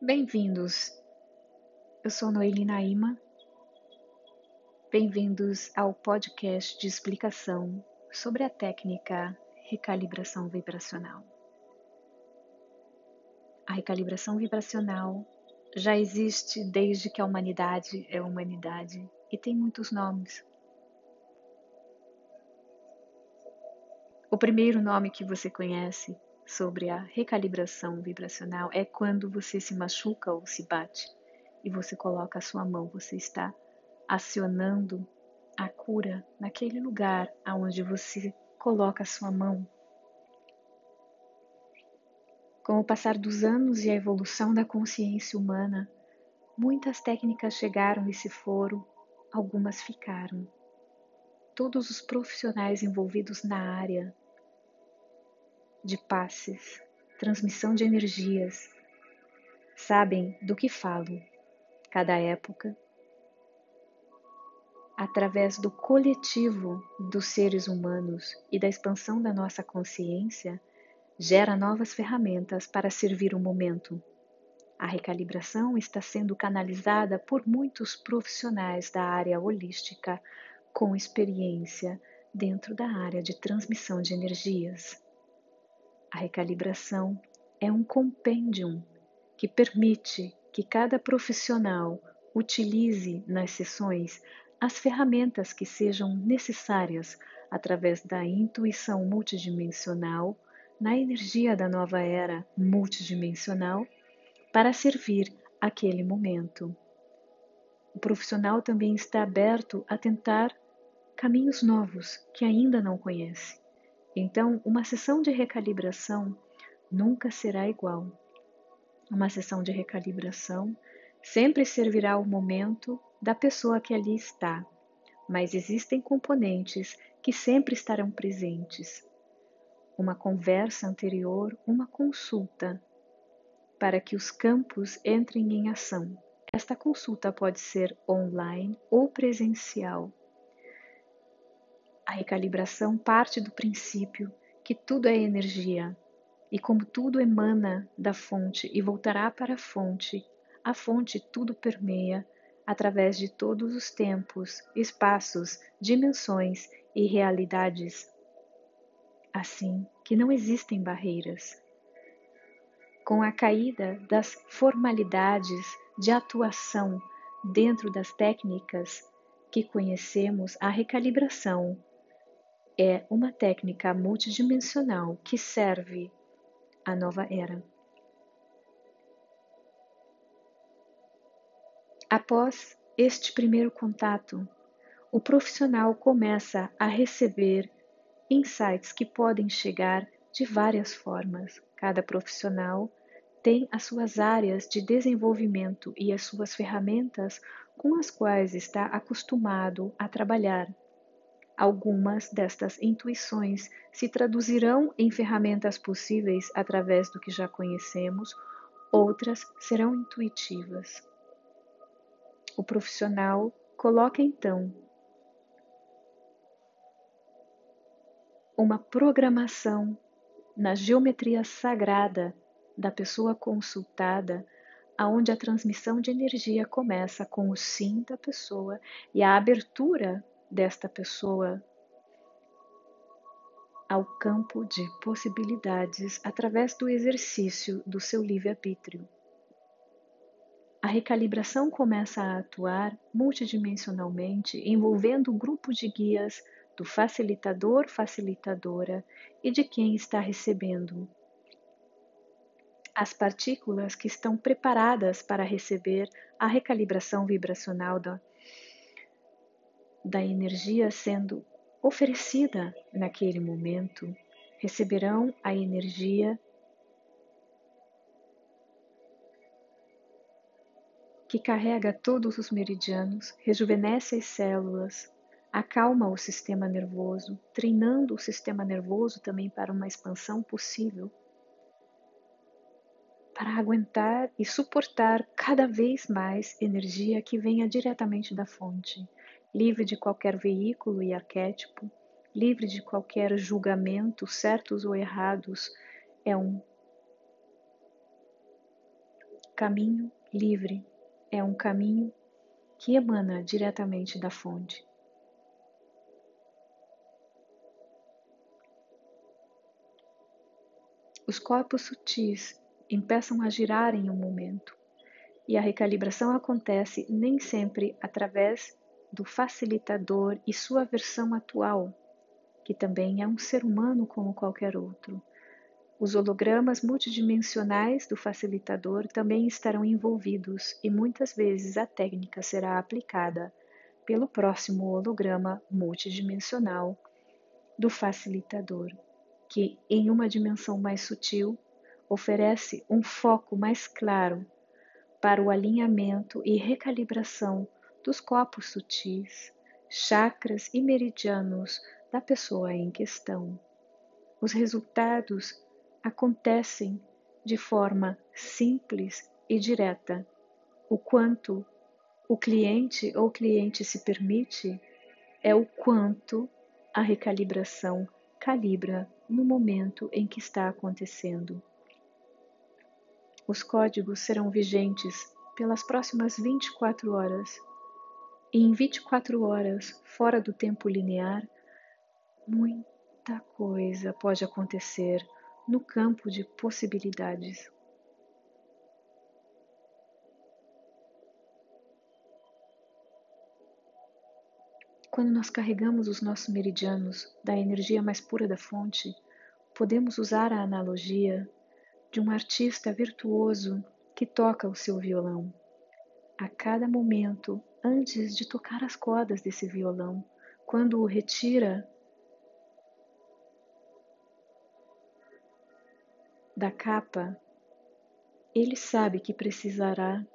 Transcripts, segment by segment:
Bem-vindos. Eu sou Noeli Naima. Bem-vindos ao podcast de explicação sobre a técnica recalibração vibracional. A recalibração vibracional já existe desde que a humanidade é humanidade e tem muitos nomes. O primeiro nome que você conhece sobre a recalibração vibracional é quando você se machuca ou se bate e você coloca a sua mão, você está acionando a cura naquele lugar aonde você coloca a sua mão. Com o passar dos anos e a evolução da consciência humana, muitas técnicas chegaram e se foram, algumas ficaram. Todos os profissionais envolvidos na área de passes, transmissão de energias. Sabem do que falo, cada época, através do coletivo dos seres humanos e da expansão da nossa consciência, gera novas ferramentas para servir o momento. A recalibração está sendo canalizada por muitos profissionais da área holística com experiência dentro da área de transmissão de energias. A recalibração é um compêndio que permite que cada profissional utilize nas sessões as ferramentas que sejam necessárias através da intuição multidimensional na energia da nova era multidimensional para servir aquele momento. O profissional também está aberto a tentar caminhos novos que ainda não conhece. Então, uma sessão de recalibração nunca será igual. Uma sessão de recalibração sempre servirá ao momento da pessoa que ali está, mas existem componentes que sempre estarão presentes. Uma conversa anterior, uma consulta, para que os campos entrem em ação. Esta consulta pode ser online ou presencial. A recalibração parte do princípio que tudo é energia, e como tudo emana da fonte e voltará para a fonte, a fonte tudo permeia através de todos os tempos, espaços, dimensões e realidades. Assim que não existem barreiras. Com a caída das formalidades de atuação dentro das técnicas que conhecemos, a recalibração é uma técnica multidimensional que serve à nova era. Após este primeiro contato, o profissional começa a receber insights que podem chegar de várias formas. Cada profissional tem as suas áreas de desenvolvimento e as suas ferramentas com as quais está acostumado a trabalhar. Algumas destas intuições se traduzirão em ferramentas possíveis através do que já conhecemos, outras serão intuitivas. O profissional coloca então uma programação na geometria sagrada da pessoa consultada, aonde a transmissão de energia começa com o sim da pessoa e a abertura desta pessoa ao campo de possibilidades através do exercício do seu livre-arbítrio. A recalibração começa a atuar multidimensionalmente, envolvendo o grupo de guias do facilitador, facilitadora e de quem está recebendo. As partículas que estão preparadas para receber a recalibração vibracional da da energia sendo oferecida naquele momento, receberão a energia que carrega todos os meridianos, rejuvenesce as células, acalma o sistema nervoso, treinando o sistema nervoso também para uma expansão possível, para aguentar e suportar cada vez mais energia que venha diretamente da fonte livre de qualquer veículo e arquétipo, livre de qualquer julgamento, certos ou errados, é um caminho livre, é um caminho que emana diretamente da fonte. Os corpos sutis empeçam a girar em um momento, e a recalibração acontece nem sempre através do facilitador e sua versão atual, que também é um ser humano como qualquer outro. Os hologramas multidimensionais do facilitador também estarão envolvidos e muitas vezes a técnica será aplicada pelo próximo holograma multidimensional do facilitador, que, em uma dimensão mais sutil, oferece um foco mais claro para o alinhamento e recalibração dos corpos sutis, chakras e meridianos da pessoa em questão. Os resultados acontecem de forma simples e direta. O quanto o cliente ou cliente se permite é o quanto a recalibração calibra no momento em que está acontecendo. Os códigos serão vigentes pelas próximas 24 horas. E em 24 horas, fora do tempo linear, muita coisa pode acontecer no campo de possibilidades. Quando nós carregamos os nossos meridianos da energia mais pura da fonte, podemos usar a analogia de um artista virtuoso que toca o seu violão. A cada momento, antes de tocar as cordas desse violão, quando o retira da capa, ele sabe que precisará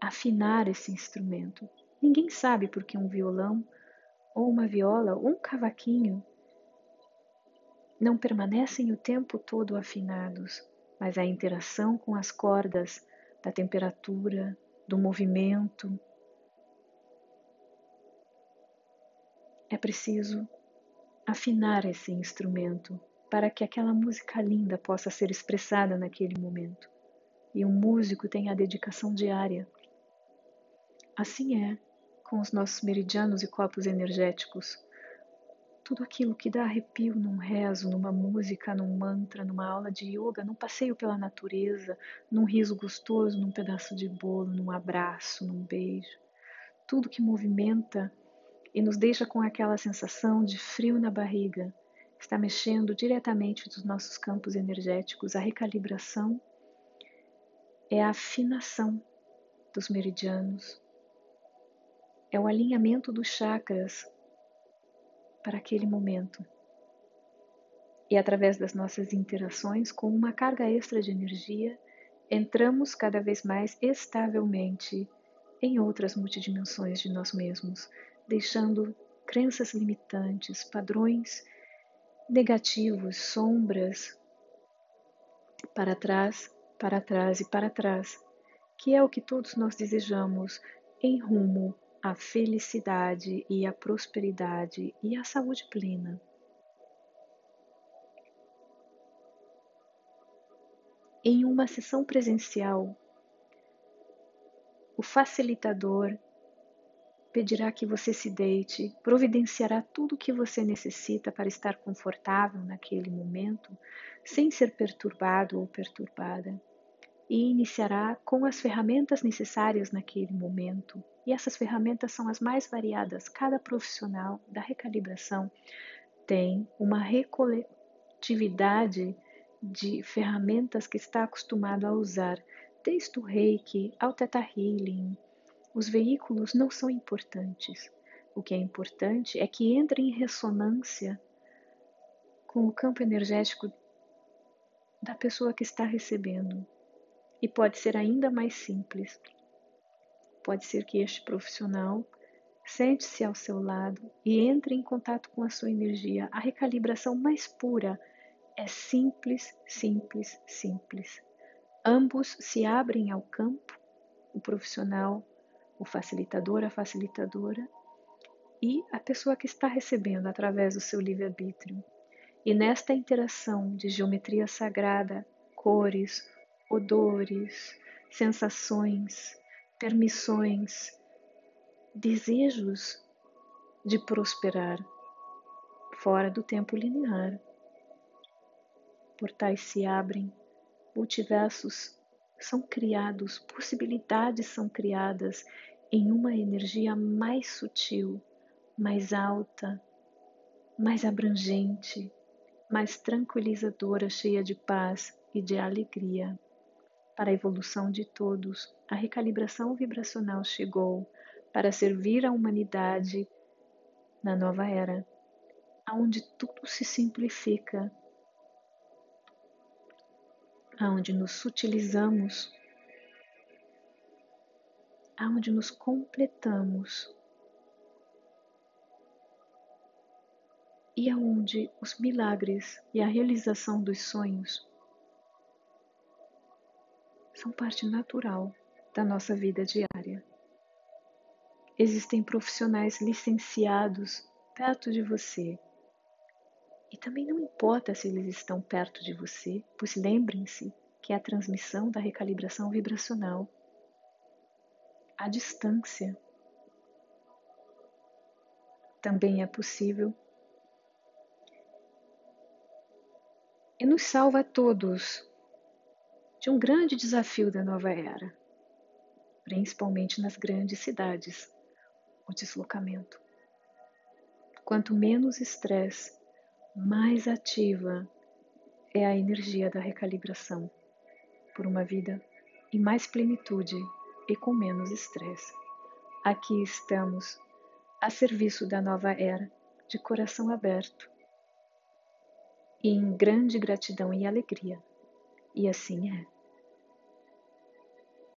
afinar esse instrumento. Ninguém sabe porque um violão, ou uma viola, ou um cavaquinho não permanecem o tempo todo afinados, mas a interação com as cordas, da temperatura, do movimento. É preciso afinar esse instrumento para que aquela música linda possa ser expressada naquele momento. E um músico tem a dedicação diária. Assim é com os nossos meridianos e corpos energéticos tudo aquilo que dá arrepio num rezo, numa música, num mantra, numa aula de yoga, num passeio pela natureza, num riso gostoso, num pedaço de bolo, num abraço, num beijo. Tudo que movimenta e nos deixa com aquela sensação de frio na barriga está mexendo diretamente nos nossos campos energéticos. A recalibração é a afinação dos meridianos, é o alinhamento dos chakras para aquele momento. E através das nossas interações com uma carga extra de energia, entramos cada vez mais estavelmente em outras multidimensões de nós mesmos, deixando crenças limitantes, padrões negativos, sombras para trás, para trás e para trás, que é o que todos nós desejamos em rumo a felicidade e a prosperidade e a saúde plena. Em uma sessão presencial, o facilitador pedirá que você se deite, providenciará tudo o que você necessita para estar confortável naquele momento, sem ser perturbado ou perturbada, e iniciará com as ferramentas necessárias naquele momento e essas ferramentas são as mais variadas. Cada profissional da recalibração tem uma recoletividade de ferramentas que está acostumado a usar, desde o reiki ao teta healing. Os veículos não são importantes. O que é importante é que entre em ressonância com o campo energético da pessoa que está recebendo. E pode ser ainda mais simples. Pode ser que este profissional sente-se ao seu lado e entre em contato com a sua energia. A recalibração mais pura é simples, simples, simples. Ambos se abrem ao campo, o profissional, o facilitador, a facilitadora, e a pessoa que está recebendo através do seu livre-arbítrio. E nesta interação de geometria sagrada, cores, odores, sensações, permissões, desejos de prosperar fora do tempo linear. Portais se abrem, multiversos são criados, possibilidades são criadas em uma energia mais sutil, mais alta, mais abrangente, mais tranquilizadora, cheia de paz e de alegria. Para a evolução de todos, a recalibração vibracional chegou para servir a humanidade na nova era, onde tudo se simplifica, aonde nos sutilizamos, aonde nos completamos e aonde os milagres e a realização dos sonhos são parte natural da nossa vida diária. Existem profissionais licenciados perto de você. E também não importa se eles estão perto de você, pois lembrem-se que é a transmissão da recalibração vibracional à distância também é possível e nos salva a todos de um grande desafio da nova era, principalmente nas grandes cidades o deslocamento. Quanto menos estresse, mais ativa é a energia da recalibração por uma vida em mais plenitude e com menos estresse. Aqui estamos a serviço da nova era, de coração aberto e em grande gratidão e alegria. E assim é.